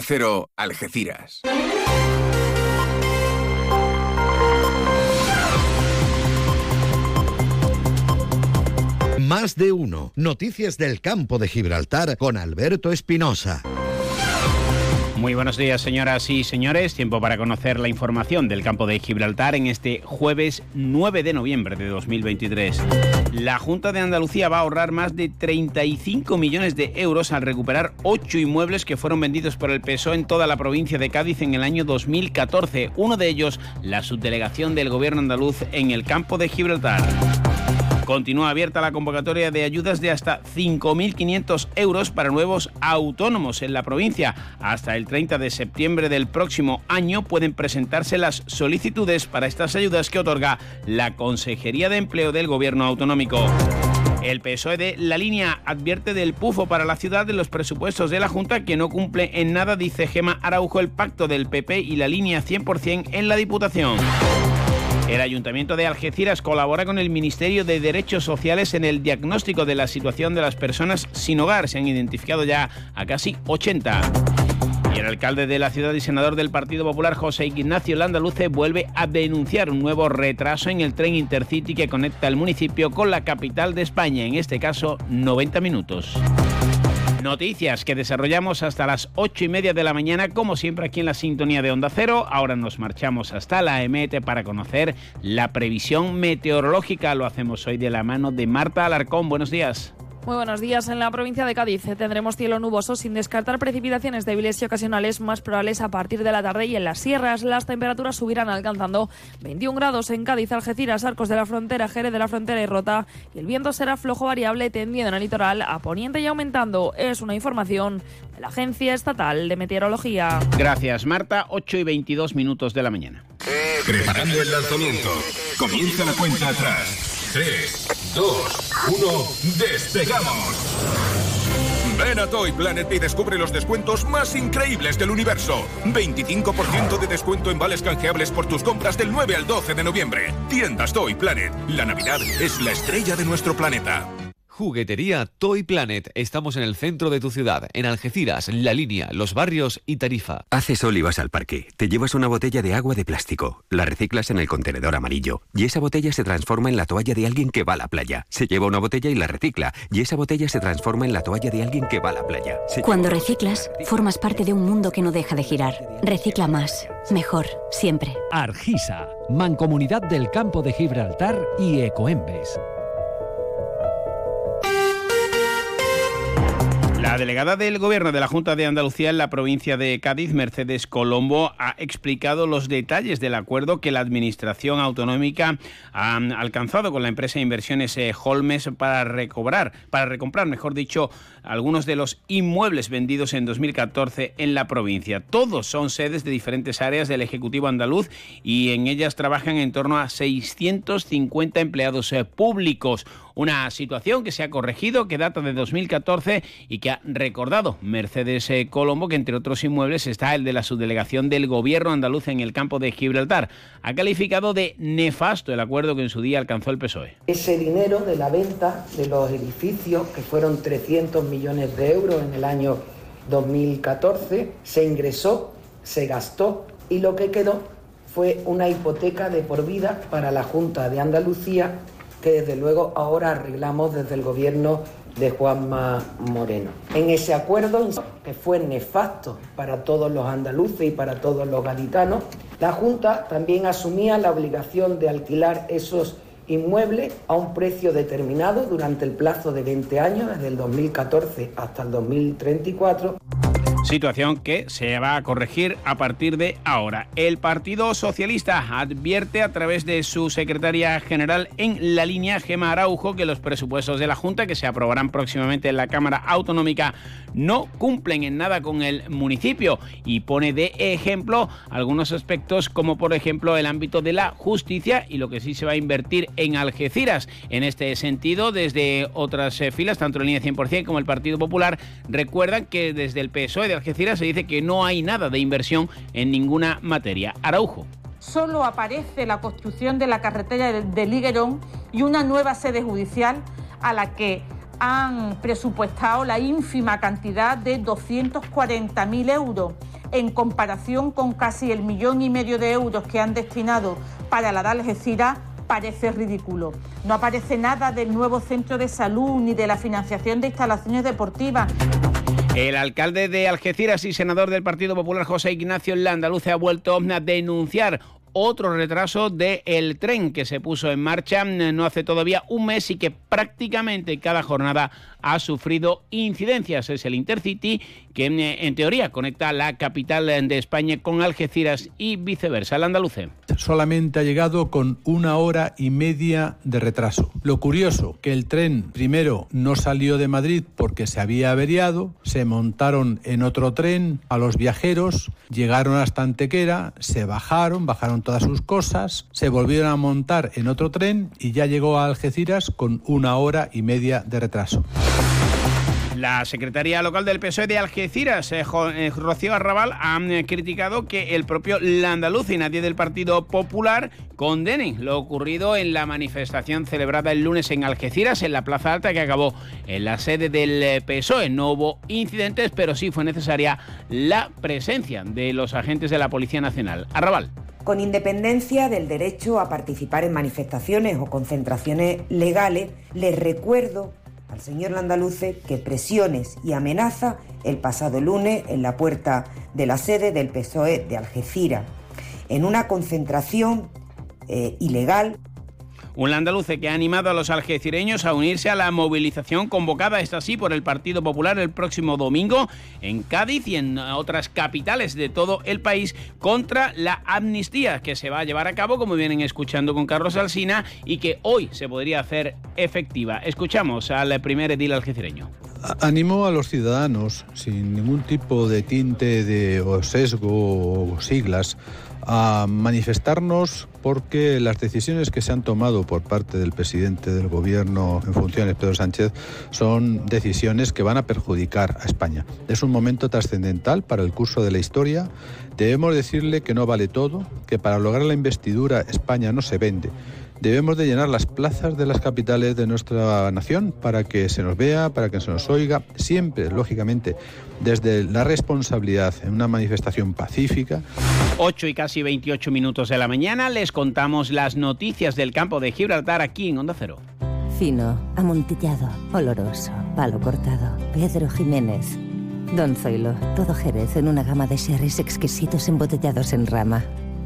Cero Algeciras. Más de uno. Noticias del campo de Gibraltar con Alberto Espinosa. Muy buenos días, señoras y señores. Tiempo para conocer la información del campo de Gibraltar en este jueves 9 de noviembre de 2023. La Junta de Andalucía va a ahorrar más de 35 millones de euros al recuperar ocho inmuebles que fueron vendidos por el PSOE en toda la provincia de Cádiz en el año 2014. Uno de ellos, la subdelegación del gobierno andaluz en el campo de Gibraltar. Continúa abierta la convocatoria de ayudas de hasta 5.500 euros para nuevos autónomos en la provincia. Hasta el 30 de septiembre del próximo año pueden presentarse las solicitudes para estas ayudas que otorga la Consejería de Empleo del Gobierno Autonómico. El PSOE de la línea advierte del pufo para la ciudad de los presupuestos de la Junta que no cumple en nada, dice Gema Araujo, el pacto del PP y la línea 100% en la Diputación. El Ayuntamiento de Algeciras colabora con el Ministerio de Derechos Sociales en el diagnóstico de la situación de las personas sin hogar. Se han identificado ya a casi 80. Y el alcalde de la ciudad y senador del Partido Popular, José Ignacio Landaluce, vuelve a denunciar un nuevo retraso en el tren Intercity que conecta el municipio con la capital de España, en este caso 90 minutos. Noticias que desarrollamos hasta las ocho y media de la mañana, como siempre aquí en la sintonía de Onda Cero. Ahora nos marchamos hasta la EMET para conocer la previsión meteorológica. Lo hacemos hoy de la mano de Marta Alarcón. Buenos días. Muy buenos días. En la provincia de Cádiz tendremos cielo nuboso sin descartar precipitaciones débiles y ocasionales más probables a partir de la tarde y en las sierras las temperaturas subirán alcanzando 21 grados en Cádiz, Algeciras, Arcos de la Frontera, Jerez de la Frontera y Rota y el viento será flojo variable tendiendo en el litoral a poniente y aumentando. Es una información de la Agencia Estatal de Meteorología. Gracias Marta, 8 y 22 minutos de la mañana. Preparando el lanzamiento. Comienza la cuenta atrás. 3, 2, 1, despegamos. Ven a Toy Planet y descubre los descuentos más increíbles del universo. 25% de descuento en vales canjeables por tus compras del 9 al 12 de noviembre. Tiendas Toy Planet. La Navidad es la estrella de nuestro planeta. Juguetería Toy Planet. Estamos en el centro de tu ciudad, en Algeciras, La Línea, Los Barrios y Tarifa. Haces sol y vas al parque. Te llevas una botella de agua de plástico. La reciclas en el contenedor amarillo. Y esa botella se transforma en la toalla de alguien que va a la playa. Se lleva una botella y la recicla. Y esa botella se transforma en la toalla de alguien que va a la playa. Cuando reciclas, formas parte de un mundo que no deja de girar. Recicla más. Mejor. Siempre. Argisa. Mancomunidad del Campo de Gibraltar y Ecoembes. La delegada del Gobierno de la Junta de Andalucía en la provincia de Cádiz, Mercedes Colombo, ha explicado los detalles del acuerdo que la Administración Autonómica ha alcanzado con la empresa de inversiones eh, Holmes para recobrar, para recomprar, mejor dicho, algunos de los inmuebles vendidos en 2014 en la provincia. Todos son sedes de diferentes áreas del Ejecutivo andaluz y en ellas trabajan en torno a 650 empleados eh, públicos. Una situación que se ha corregido, que data de 2014 y que ha recordado Mercedes eh, Colombo, que entre otros inmuebles está el de la subdelegación del gobierno andaluz en el campo de Gibraltar. Ha calificado de nefasto el acuerdo que en su día alcanzó el PSOE. Ese dinero de la venta de los edificios, que fueron 300 millones de euros en el año 2014, se ingresó, se gastó y lo que quedó fue una hipoteca de por vida para la Junta de Andalucía que desde luego ahora arreglamos desde el gobierno de Juanma Moreno. En ese acuerdo, que fue nefasto para todos los andaluces y para todos los gaditanos, la Junta también asumía la obligación de alquilar esos inmuebles a un precio determinado durante el plazo de 20 años, desde el 2014 hasta el 2034 situación que se va a corregir a partir de ahora. El Partido Socialista advierte a través de su secretaria general en la línea, Gema Araujo, que los presupuestos de la Junta, que se aprobarán próximamente en la Cámara Autonómica, no cumplen en nada con el municipio y pone de ejemplo algunos aspectos como por ejemplo el ámbito de la justicia y lo que sí se va a invertir en Algeciras. En este sentido, desde otras eh, filas, tanto la línea 100% como el Partido Popular, recuerdan que desde el PSOE de Algeciras se dice que no hay nada de inversión en ninguna materia. Araujo solo aparece la construcción de la carretera de Liguerón y una nueva sede judicial a la que han presupuestado la ínfima cantidad de 240.000 euros en comparación con casi el millón y medio de euros que han destinado para la de Algeciras parece ridículo. No aparece nada del nuevo centro de salud ni de la financiación de instalaciones deportivas. El alcalde de Algeciras y senador del Partido Popular, José Ignacio Landaluce, ha vuelto a denunciar otro retraso del tren que se puso en marcha no hace todavía un mes y que prácticamente cada jornada ha sufrido incidencias. Es el Intercity que en teoría conecta la capital de España con Algeciras y viceversa. El andaluce. Solamente ha llegado con una hora y media de retraso. Lo curioso, que el tren primero no salió de Madrid porque se había averiado, se montaron en otro tren a los viajeros, llegaron hasta Antequera, se bajaron, bajaron todas sus cosas, se volvieron a montar en otro tren y ya llegó a Algeciras con una hora y media de retraso. La Secretaría Local del PSOE de Algeciras, eh, eh, Rocío Arrabal, ha eh, criticado que el propio Landaluz y nadie del Partido Popular condenen lo ocurrido en la manifestación celebrada el lunes en Algeciras, en la Plaza Alta, que acabó en la sede del PSOE. No hubo incidentes, pero sí fue necesaria la presencia de los agentes de la Policía Nacional. Arrabal. Con independencia del derecho a participar en manifestaciones o concentraciones legales, les recuerdo al señor Landaluce que presiones y amenaza el pasado lunes en la puerta de la sede del PSOE de Algeciras, en una concentración eh, ilegal un andaluce que ha animado a los algecireños a unirse a la movilización convocada, esta sí, por el Partido Popular el próximo domingo en Cádiz y en otras capitales de todo el país contra la amnistía que se va a llevar a cabo, como vienen escuchando con Carlos Alsina, y que hoy se podría hacer efectiva. Escuchamos al primer edil algecireño. Animó a los ciudadanos, sin ningún tipo de tinte de sesgo o siglas, a manifestarnos porque las decisiones que se han tomado por parte del presidente del gobierno en funciones, Pedro Sánchez, son decisiones que van a perjudicar a España. Es un momento trascendental para el curso de la historia. Debemos decirle que no vale todo, que para lograr la investidura España no se vende Debemos de llenar las plazas de las capitales de nuestra nación para que se nos vea, para que se nos oiga, siempre, lógicamente, desde la responsabilidad en una manifestación pacífica. 8 y casi 28 minutos de la mañana les contamos las noticias del campo de Gibraltar aquí en Onda Cero. Fino, amontillado, oloroso, palo cortado, Pedro Jiménez. Don Zoilo, todo Jerez en una gama de sherries exquisitos embotellados en rama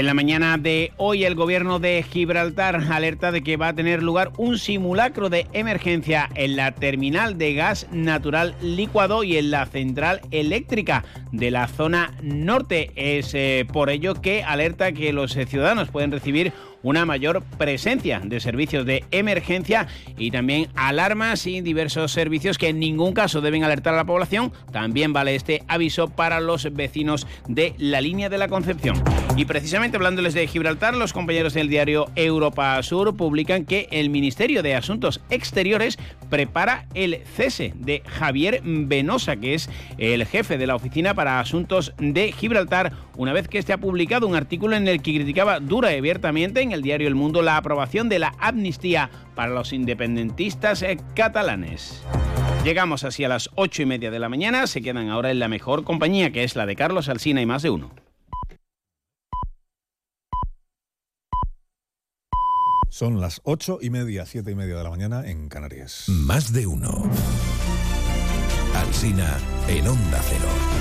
En la mañana de hoy el gobierno de Gibraltar alerta de que va a tener lugar un simulacro de emergencia en la terminal de gas natural licuado y en la central eléctrica de la zona norte. Es eh, por ello que alerta que los ciudadanos pueden recibir una mayor presencia de servicios de emergencia y también alarmas y diversos servicios que en ningún caso deben alertar a la población. También vale este aviso para los vecinos de la línea de la Concepción. Y precisamente hablándoles de Gibraltar, los compañeros del diario Europa Sur publican que el Ministerio de Asuntos Exteriores prepara el cese de Javier Venosa, que es el jefe de la Oficina para Asuntos de Gibraltar, una vez que este ha publicado un artículo en el que criticaba dura y abiertamente el diario El Mundo la aprobación de la amnistía para los independentistas eh, catalanes. Llegamos así a las ocho y media de la mañana, se quedan ahora en la mejor compañía que es la de Carlos Alsina y más de uno. Son las ocho y media, siete y media de la mañana en Canarias. Más de uno. Alsina en Onda Cero.